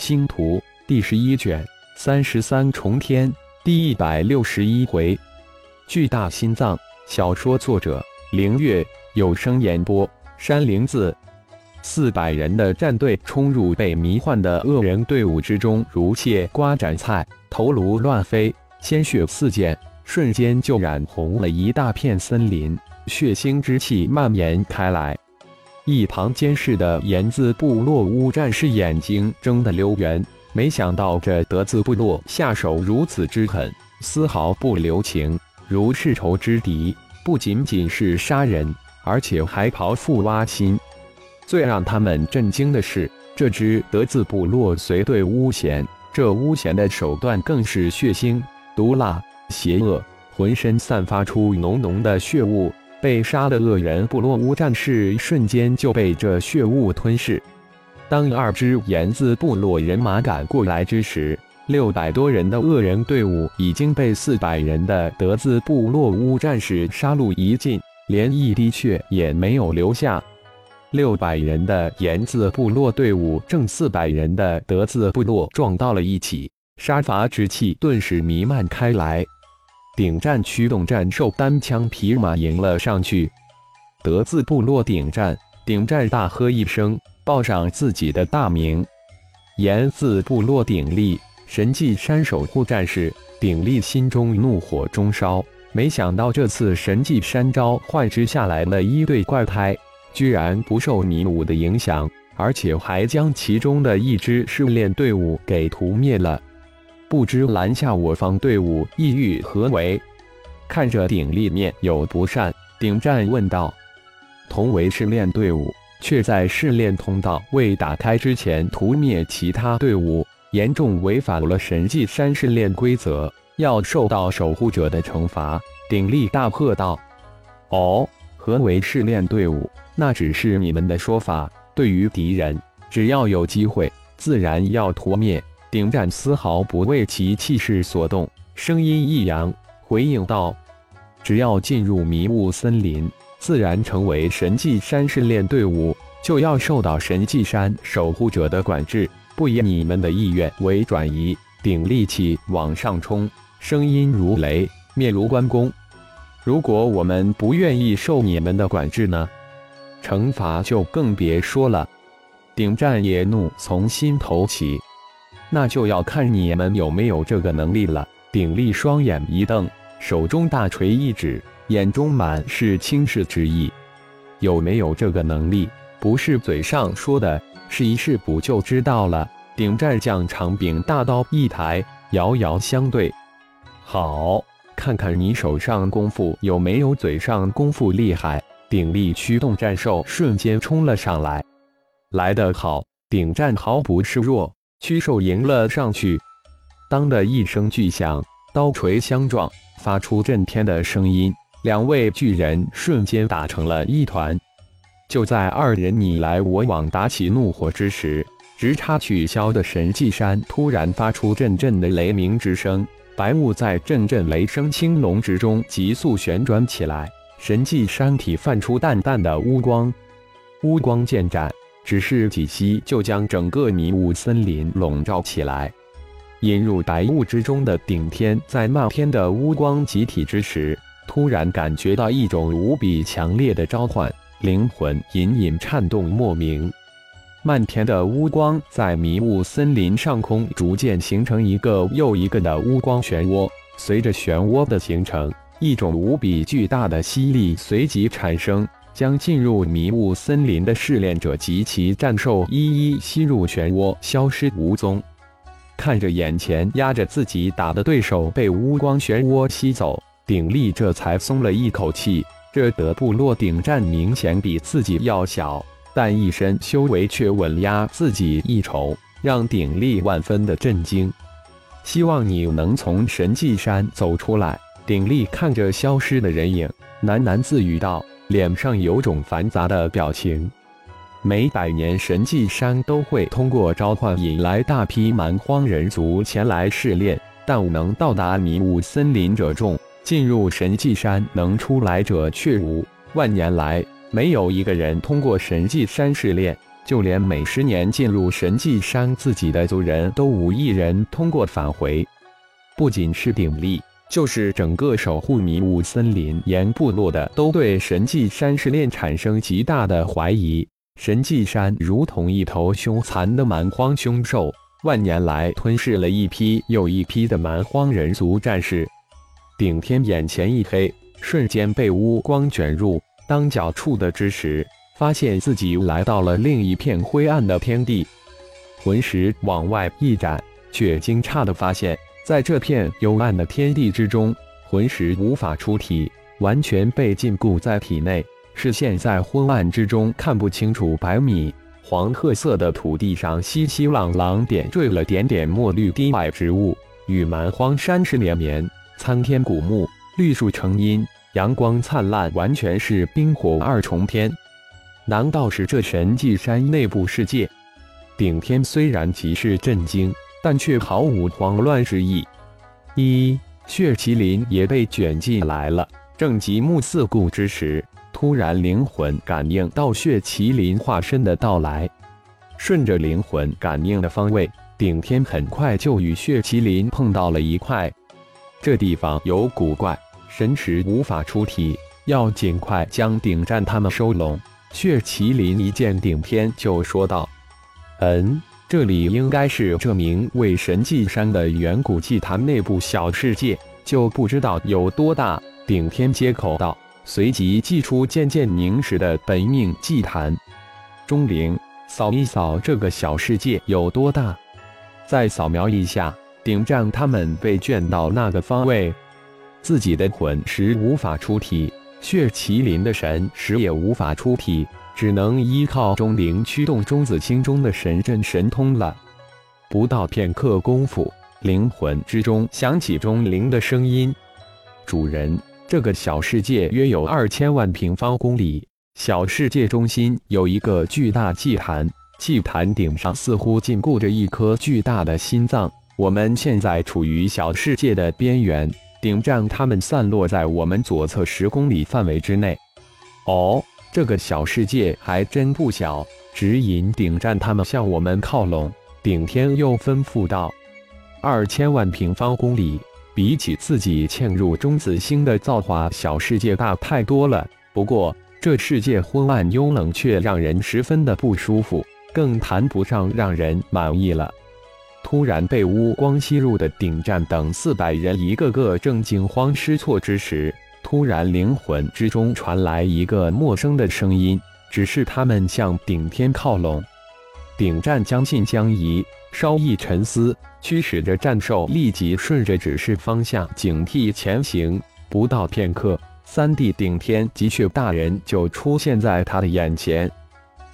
星图第十一卷三十三重天第一百六十一回，巨大心脏。小说作者：凌月，有声演播：山灵子。四百人的战队冲入被迷幻的恶人队伍之中，如切瓜斩菜，头颅乱飞，鲜血四溅，瞬间就染红了一大片森林，血腥之气蔓延开来。一旁监视的言字部落乌战士眼睛睁得溜圆，没想到这德字部落下手如此之狠，丝毫不留情，如世仇之敌，不仅仅是杀人，而且还刨腹挖心。最让他们震惊的是，这支德字部落随队巫贤，这巫贤的手段更是血腥、毒辣、邪恶，浑身散发出浓浓的血雾。被杀的恶人部落乌战士瞬间就被这血雾吞噬。当二支炎字部落人马赶过来之时，六百多人的恶人队伍已经被四百人的德字部落乌战士杀戮一尽，连一滴血也没有留下。六百人的炎字部落队伍正四百人的德字部落撞到了一起，杀伐之气顿时弥漫开来。顶战驱动战兽单枪匹马迎了上去，德字部落顶战，顶战大喝一声，报上自己的大名。言字部落鼎立，神迹山守护战士鼎立心中怒火中烧，没想到这次神迹山召唤之下来了一对怪胎。居然不受迷雾的影响，而且还将其中的一支试炼队伍给屠灭了。不知拦下我方队伍意欲何为？看着鼎立面有不善，顶战问道：“同为试炼队伍，却在试炼通道未打开之前屠灭其他队伍，严重违反了神迹山试炼规则，要受到守护者的惩罚。”鼎立大喝道：“哦，何为试炼队伍？”那只是你们的说法。对于敌人，只要有机会，自然要屠灭。顶战丝毫不为其气势所动，声音一扬，回应道：“只要进入迷雾森林，自然成为神迹山试炼队伍，就要受到神迹山守护者的管制，不以你们的意愿为转移。”顶力气往上冲，声音如雷，面如关公。如果我们不愿意受你们的管制呢？惩罚就更别说了，顶战也怒从心头起，那就要看你们有没有这个能力了。鼎立双眼一瞪，手中大锤一指，眼中满是轻视之意。有没有这个能力，不是嘴上说的，试一试不就知道了？顶战将长柄大刀一抬，遥遥相对。好，看看你手上功夫有没有嘴上功夫厉害。鼎力驱动战兽瞬间冲了上来，来得好！顶战毫不示弱，驱兽迎了上去。当的一声巨响，刀锤相撞，发出震天的声音。两位巨人瞬间打成了一团。就在二人你来我往打起怒火之时，直插取消的神迹山突然发出阵阵的雷鸣之声，白雾在阵阵雷声青龙之中急速旋转起来。神迹山体泛出淡淡的乌光，乌光渐展，只是几息就将整个迷雾森林笼罩起来。引入白雾之中的顶天，在漫天的乌光集体之时，突然感觉到一种无比强烈的召唤，灵魂隐隐颤动莫名。漫天的乌光在迷雾森林上空逐渐形成一个又一个的乌光漩涡，随着漩涡的形成。一种无比巨大的吸力随即产生，将进入迷雾森林的试炼者及其战兽一一吸入漩涡，消失无踪。看着眼前压着自己打的对手被乌光漩涡吸走，鼎力这才松了一口气。这德部落顶战明显比自己要小，但一身修为却稳压自己一筹，让鼎力万分的震惊。希望你能从神迹山走出来。鼎力看着消失的人影，喃喃自语道，脸上有种繁杂的表情。每百年神迹山都会通过召唤引来大批蛮荒人族前来试炼，但能到达迷雾森林者众，进入神迹山能出来者却无。万年来，没有一个人通过神迹山试炼，就连每十年进入神迹山自己的族人都无一人通过返回。不仅是鼎力，就是整个守护迷雾森林岩部落的，都对神迹山试炼产生极大的怀疑。神迹山如同一头凶残的蛮荒凶兽，万年来吞噬了一批又一批的蛮荒人族战士。顶天眼前一黑，瞬间被乌光卷入，当脚触的之时，发现自己来到了另一片灰暗的天地。魂石往外一展，却惊诧的发现。在这片幽暗的天地之中，魂石无法出体，完全被禁锢在体内。视线在昏暗之中看不清楚。百米黄褐色的土地上，熙熙攘攘点缀了点点墨绿低矮植物，与蛮荒山势连绵，参天古木，绿树成荫，阳光灿烂，完全是冰火二重天。难道是这神迹山内部世界？顶天虽然极是震惊。但却毫无慌乱之意。一血麒麟也被卷进来了。正极目四顾之时，突然灵魂感应到血麒麟化身的到来，顺着灵魂感应的方位，顶天很快就与血麒麟碰到了一块。这地方有古怪，神识无法出体，要尽快将顶战他们收拢。血麒麟一见顶天，就说道：“嗯。”这里应该是这名为神迹山的远古祭坛内部小世界，就不知道有多大。顶天接口道，随即祭出渐渐凝实的本命祭坛。钟灵，扫一扫这个小世界有多大？再扫描一下，顶战他们被卷到那个方位，自己的魂石无法出体，血麒麟的神石也无法出体。只能依靠钟灵驱动钟子清中的神阵神通了。不到片刻功夫，灵魂之中响起钟灵的声音：“主人，这个小世界约有二千万平方公里，小世界中心有一个巨大祭坛，祭坛顶上似乎禁锢着一颗巨大的心脏。我们现在处于小世界的边缘，顶站他们散落在我们左侧十公里范围之内。”哦。这个小世界还真不小，指引顶战他们向我们靠拢。顶天又吩咐道：“二千万平方公里，比起自己嵌入中子星的造化小世界大太多了。不过这世界昏暗幽冷，却让人十分的不舒服，更谈不上让人满意了。”突然被乌光吸入的顶战等四百人，一个个正惊慌失措之时。突然，灵魂之中传来一个陌生的声音，指示他们向顶天靠拢。顶战将信将疑，稍一沉思，驱使着战兽立即顺着指示方向警惕前行。不到片刻，三弟顶天及血大人就出现在他的眼前。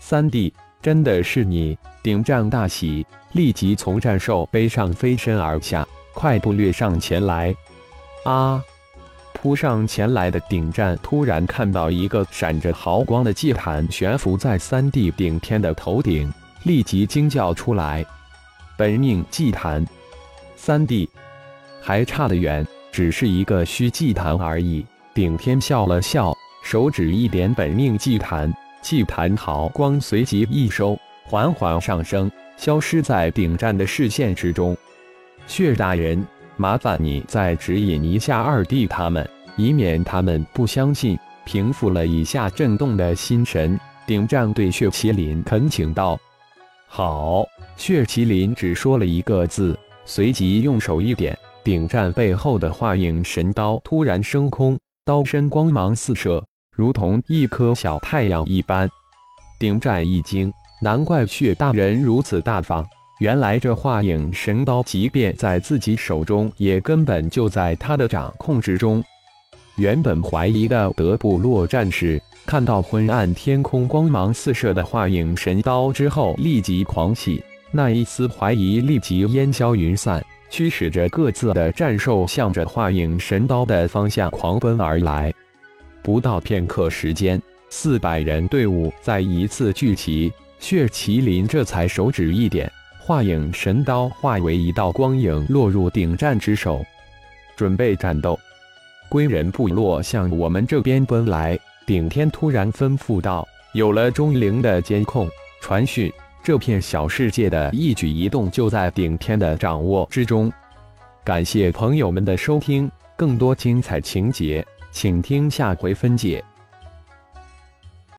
三弟，真的是你！顶战大喜，立即从战兽背上飞身而下，快步掠上前来。啊！扑上前来的顶战突然看到一个闪着毫光的祭坛悬浮在三弟顶天的头顶，立即惊叫出来：“本命祭坛！”三弟还差得远，只是一个虚祭坛而已。顶天笑了笑，手指一点本命祭坛，祭坛毫光随即一收，缓缓上升，消失在顶战的视线之中。血大人。麻烦你再指引一下二弟他们，以免他们不相信。平复了一下震动的心神，顶战对血麒麟恳请道：“好。”血麒麟只说了一个字，随即用手一点，顶战背后的化影神刀突然升空，刀身光芒四射，如同一颗小太阳一般。顶战一惊，难怪血大人如此大方。原来这化影神刀，即便在自己手中，也根本就在他的掌控之中。原本怀疑的德部落战士，看到昏暗天空光芒四射的化影神刀之后，立即狂喜，那一丝怀疑立即烟消云散，驱使着各自的战兽向着化影神刀的方向狂奔而来。不到片刻时间，四百人队伍再一次聚齐，血麒麟这才手指一点。化影神刀化为一道光影，落入顶战之手，准备战斗。归人部落向我们这边奔来。顶天突然吩咐道：“有了钟灵的监控，传讯，这片小世界的一举一动就在顶天的掌握之中。感谢朋友们的收听，更多精彩情节，请听下回分解。